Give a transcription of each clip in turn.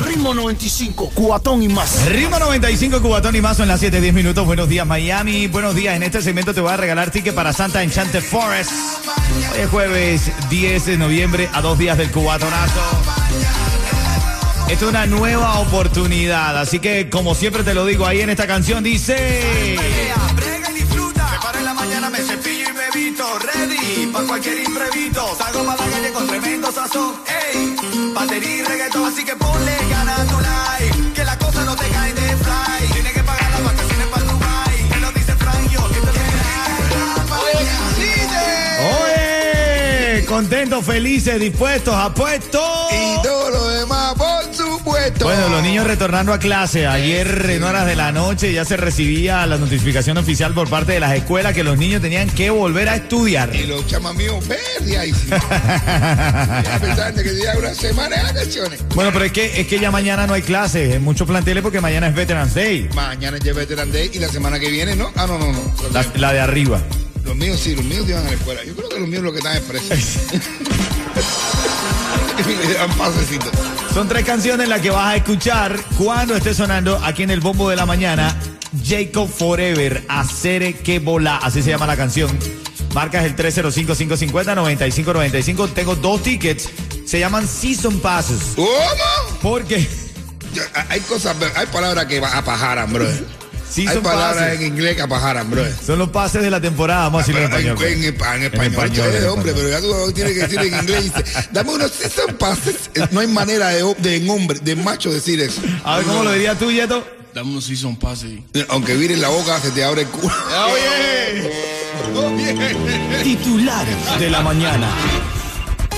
Ritmo 95, cuatón y más. Ritmo 95, Cubatón y más son las 7, 10 minutos. Buenos días, Miami. Buenos días. En este segmento te voy a regalar ticket para Santa Enchanted Forest. Hoy es jueves 10 de noviembre, a dos días del cubatonazo. Esto es una nueva oportunidad, así que como siempre te lo digo ahí en esta canción dice... visto. Ready para cualquier imprevisto. Salgo para la calle con tremendo sazón. Ey, batería y reggaetón. Así que ponle ganas a tu like. Que la cosa no te cae de fly. Tienes que pagar las vacaciones para Dubai. Me lo dice Frank, yo siempre Oye, contentos, felices, dispuestos, apuestos. Y todo lo demás, por Bueno, los niños retornando a clase. Ayer en horas de la noche ya se recibía la notificación oficial por parte de las escuelas que los niños tenían que volver a estudiar. Y los chamas míos verdes ahí. sí. De que tenía una semana de vacaciones. Bueno, pero es que, es que ya mañana no hay clases en muchos planteles porque mañana es Veterans Day. Mañana es Veteran Day y la semana que viene, ¿no? Ah, no, no, no. La, la de arriba. los míos sí, los míos iban a la escuela. Yo creo que los míos lo que están es presos. y le dan pasecitos. Son tres canciones las que vas a escuchar cuando esté sonando aquí en el bombo de la mañana. Jacob Forever, Acere que bola, así se llama la canción. Marcas el 305-550-9595. Tengo dos tickets. Se llaman Season Passes. ¿Cómo? Porque hay cosas, hay palabras que apajaran, bro. Sí, hay son palabras pases. en inglés que apajaran, bro. son los pases de la temporada. Vamos a decirlo en español. en, en, en español, español, en hombre, pero ya tú tienes que decir en inglés. Dice, Dame unos season passes. Eh, No hay manera de, de en hombre, de macho decir eso. A ver, ¿cómo lo dirías tú, Yeto? Dame unos season ahí. Aunque vires la boca, se te abre el culo. Titulares de la mañana.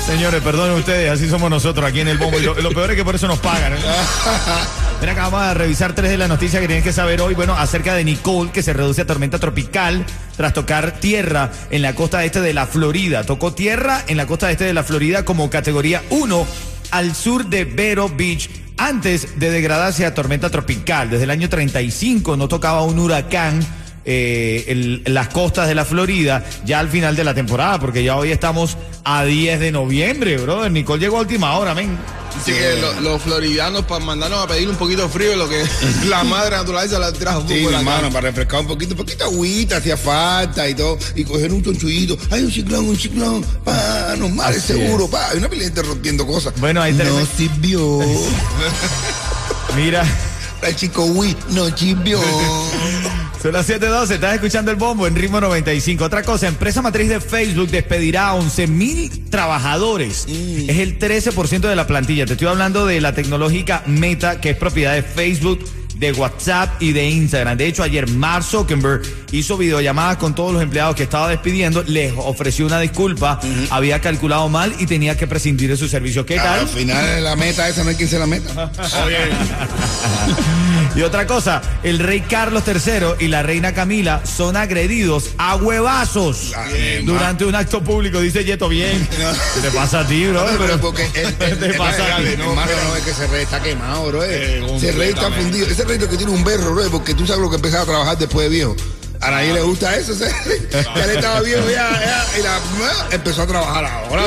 Señores, perdonen ustedes, así somos nosotros aquí en el bombo. Y lo, lo peor es que por eso nos pagan. ¿eh? Mira, acá vamos a revisar tres de las noticias que tienes que saber hoy. Bueno, acerca de Nicole, que se reduce a tormenta tropical tras tocar tierra en la costa este de la Florida. Tocó tierra en la costa este de la Florida como categoría 1 al sur de Vero Beach. Antes de degradarse a tormenta tropical, desde el año 35 no tocaba un huracán eh, las costas de la Florida ya al final de la temporada, porque ya hoy estamos a 10 de noviembre, brother. Nicole llegó a última hora, men. Así que lo- los floridianos para mandarnos a pedir un poquito de frío, lo que la madre naturaleza la trajo Sí, hermano, para refrescar un poquito, un poquito agüita hacía falta y todo, y coger un tonchullito, hay un ciclón, un ciclón, pa, no mares Así seguro, es. pa, hay una pila rompiendo cosas. Bueno, ahí No tenemos- sirvió, Mira, el chico Wii no sirvió. Son las 7.12, estás escuchando el bombo en ritmo 95. Otra cosa, empresa matriz de Facebook despedirá a 11 mil trabajadores. Es el 13% de la plantilla. Te estoy hablando de la tecnológica Meta, que es propiedad de Facebook de WhatsApp y de Instagram. De hecho, ayer Mark Zuckerberg hizo videollamadas con todos los empleados que estaba despidiendo, les ofreció una disculpa, había calculado mal y tenía que prescindir de su servicio. ¿Qué tal? Al final la meta esa no hay quien se la meta. Y otra cosa, el rey Carlos III y la reina Camila son agredidos a huevazos Bien, durante un acto público. Dice Yeto bien. ¿Qué te pasa a ti, bro? No, pero porque el, el, ¿Qué te el- pasa a ti? el- no, no, es que ese rey está quemado, bro. Eh, ese rey está fundido. Ese rey lo que tiene un berro, bro, porque tú sabes lo que empezaba a trabajar después de viejo. A nadie le gusta eso, rey. Ya le estaba viejo, ya, ya, y la, empezó a trabajar ahora,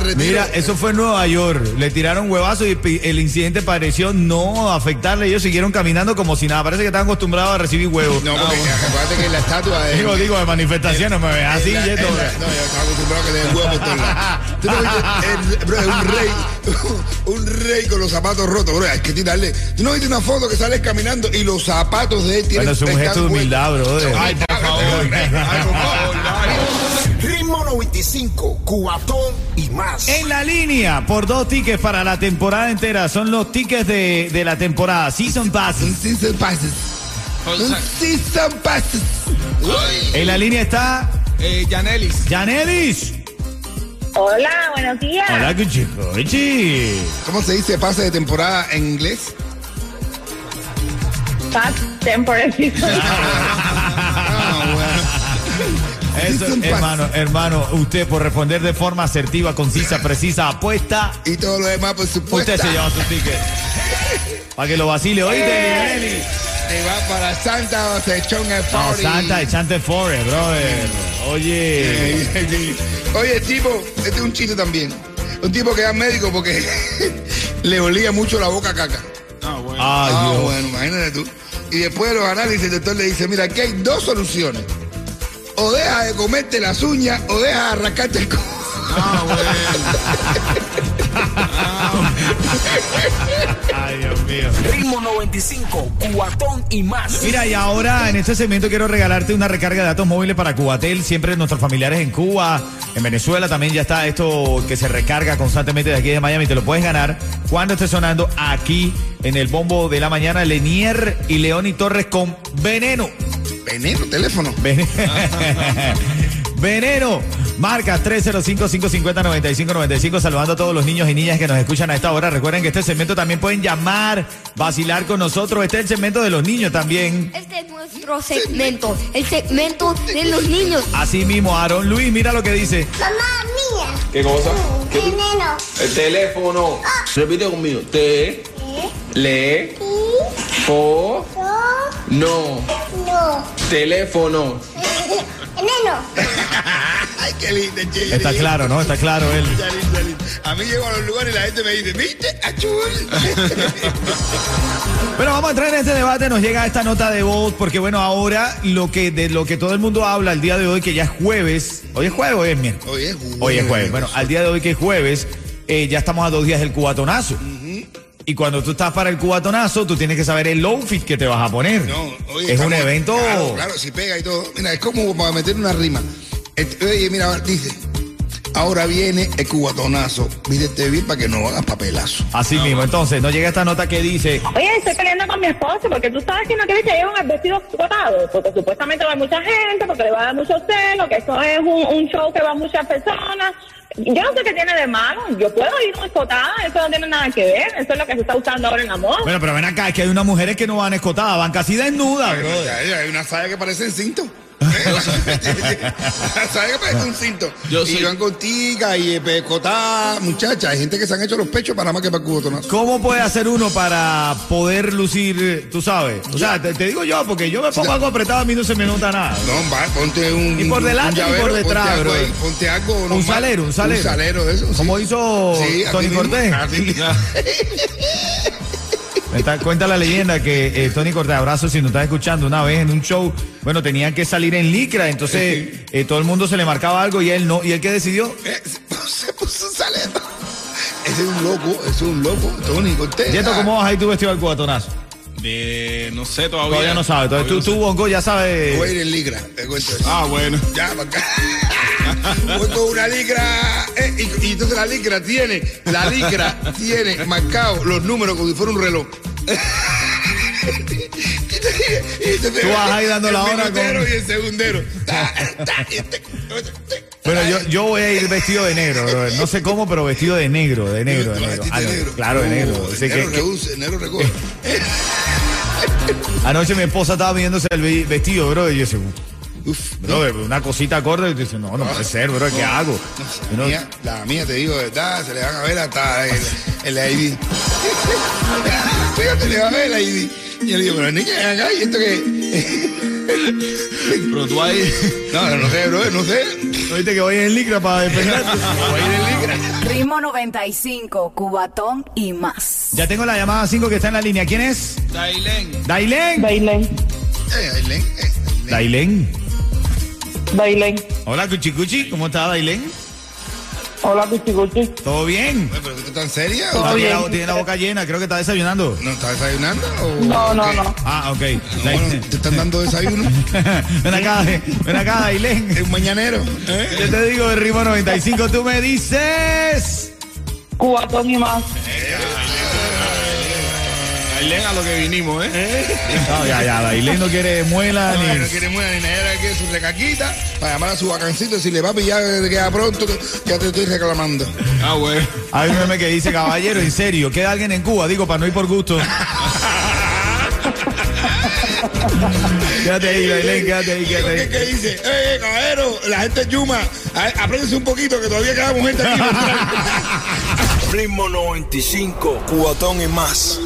retiro. Mira, eso fue en Nueva York. Le tiraron huevazos y el incidente pareció no afectarle. Ellos siguieron caminando como si nada. Parece que estaban acostumbrados a recibir huevos. No, porque acuérdate que la estatua de. Digo, digo, de manifestaciones, me ves así, la- en la- no, yo estaba acostumbrado a que le den huevo por todos lados. Bro, es un rey, un rey con los zapatos rotos, bro. Hay que tirarle. Tú no viste una foto que sales caminando y los zapatos de él tienen. Bueno, es un gesto de humildad, brother. Ay, por favor. Ay, por favor. Ritmo 95, cuatón y más. En la línea, por dos tickets para la temporada entera. Son los tickets de, de la temporada. Season Un Passes. season passes. Un season passes. En la línea está Eh, Yanelis. Janelis. Hola, buenos días. Hola, Cuchicochi. ¿Cómo se dice pase de temporada en inglés? Past temporary. Ah, bueno. Eso, hermano, hermano, usted por responder de forma asertiva, concisa, precisa, apuesta, Y todo lo demás, por supuesto. usted se lleva su ticket. Para que lo vacile, oíste. Te va para Santa o se No, party. Santa, echante Forest, brother. Oye. Oye, tipo, este es un chiste también. Un tipo que era médico porque le olía mucho la boca a caca. Ah, bueno. Ay, Ah, Dios. bueno, imagínate tú. Y después de los análisis, el doctor le dice, mira, aquí hay dos soluciones. O deja de comerte las uñas o deja de arrancarte el. Ah, bueno. Ay, Dios mío. Ritmo 95, cuatón y más. Mira, y ahora en este segmento quiero regalarte una recarga de datos móviles para Cubatel. Siempre nuestros familiares en Cuba, en Venezuela también ya está esto que se recarga constantemente de aquí de Miami. Te lo puedes ganar cuando esté sonando aquí en el bombo de la mañana. Lenier y León y Torres con veneno. Veneno, teléfono. Ven- Veneno. Marca 305-550-9595. Saludando a todos los niños y niñas que nos escuchan a esta hora. Recuerden que este segmento también pueden llamar, vacilar con nosotros. Este es el segmento de los niños también. Este es nuestro segmento, el segmento de los niños. Así mismo, Aaron Luis, mira lo que dice. Mamá mía. ¿Qué cosa? ¿Qué? Veneno. El teléfono. Repite conmigo. Te, le, fo, no. No. Teléfono. Ay, qué lindo, che. Está claro, ¿no? Está claro él. Ya lindo, lindo. A mí llego a los lugares y la gente me dice, ¿viste? Achul. Bueno, vamos a entrar en este debate. Nos llega esta nota de voz porque, bueno, ahora lo que de lo que todo el mundo habla el día de hoy, que ya es jueves. Hoy es jueves, hoy es miércoles. Hoy es jueves. Hoy es jueves. Bueno, al día de hoy que es jueves, eh, ya estamos a dos días del cubatonazo. Y cuando tú estás para el cubatonazo, tú tienes que saber el outfit que te vas a poner. No, oye, es un evento. Claro, claro, si pega y todo. Mira, es como para meter una rima. Oye, mira, dice. Ahora viene el cubatonazo. Vídete bien para que no hagas papelazo. Así mismo. Entonces, nos llega esta nota que dice. Oye, estoy peleando con mi esposo porque tú sabes que no quieres que lleve un vestido cortado, porque supuestamente va mucha gente, porque le va a dar mucho celo, que eso es un, un show que va muchas personas. Yo no sé qué tiene de malo. Yo puedo ir escotada, eso no tiene nada que ver. Eso es lo que se está usando ahora en la moda. Bueno, pero ven acá, es que hay unas mujeres que no van escotadas, van casi desnudas, bro. Hay una saya que parece cinto. parece un cinto. Yo y soy- van con tica y eh, pecotada. Muchachas, hay gente que se han hecho los pechos para más que para el cubatonazo. ¿Cómo puede hacer uno para poder lucir, tú sabes? O sea, te, te digo yo, porque yo me pongo algo apretado, a mí no se me nota nada. No, va, ponte un. Ni por delante un ni por detrás, ponte algo, bro. ahí, ponte algo normal. salero, un salero. Un salero de eso. sí. Como hizo Sí, Tony Cortés. está- cuenta la leyenda que eh, Tony Cortés, abrazo, si nos estás escuchando, una vez en un show, bueno, tenían que salir en licra, entonces eh, todo el mundo se le marcaba algo y él no. ¿Y él qué decidió? Eh, Se puso un salero. Ese es un loco, ese es un loco. Tony Cortés. Yeto, ¿cómo vas ahí tú vestido al cubatonazo? De, no sé todavía. Todavía no sabes. Entonces tú, tú, Bongo, ya Voy a sabes. ir en ligra, te cuento eso. Ah, bueno. Ya, para acá. Voy con una licra. eh, y, y entonces la licra tiene, la licra tiene marcado los números como si fuera un reloj. Entonces, Tú vas ahí dando la hora con- y el segundero. Bueno, yo, yo voy a ir vestido de negro, brother. no sé cómo, pero vestido de negro, de negro, de negro. Ah, no, de negro. Claro, de negro. Que- reduce, recoge. anoche mi esposa estaba viéndose el ve- vestido, bro, y yo decía, Uf, bro, una cosita corta, y tú dices, no, no puede ser, bro, ¿qué hago? La no- mía, la mía, te digo, de verdad, se le van a ver hasta el, el ID. Fíjate, le va a ver el ID. Y yo le digo, pero niña, acá, ¿y esto qué? Pero tú ahí. No, no, no sé, bro, no sé. ¿No viste que voy en licra para? Voy en ligra. Ritmo 95, cubatón y más. ya tengo la llamada 5 que está en la línea. ¿Quién es? Dailen. Dailen. Bailen, Eh, Ailén, eh, Ailén. Dailen. Bailen. Hola, Cuchicuchi, ¿cómo está Dailen? Hola, Pichiguchi. ¿Todo bien? Oye, ¿Pero tú estás tan seria? Todo ¿O Tiene bien. la, tiene la boca llena, creo que está desayunando. ¿No estás desayunando? O No, no, no. Ah, ok. No, bueno, ¿Te están dando desayuno? ven acá, ven acá, Dailen. ¿Es un mañanero? ¿Eh? Yo te digo de ritmo 95, tú me dices. Cubatón y más. Dailen a lo que vinimos, ¿eh? No, ya, ya, Dailen no quiere muela No, ni. no quiere muera ni nada, quiere su recaquita para llamar a su vacancito y decirle, papi, ya queda pronto, que ya te estoy reclamando. Ah, bueno. Hay un meme que dice, caballero, en serio, queda alguien en Cuba, digo, para no ir por gusto. Quédate ahí, Bailén, quédate ahí, quédate ¿Qué, ahí. qué dice? Eh, eh, caballero, la gente es Yuma. Apréndese un poquito que todavía quedamos gente aquí. Ritmo 95, cubatón y más.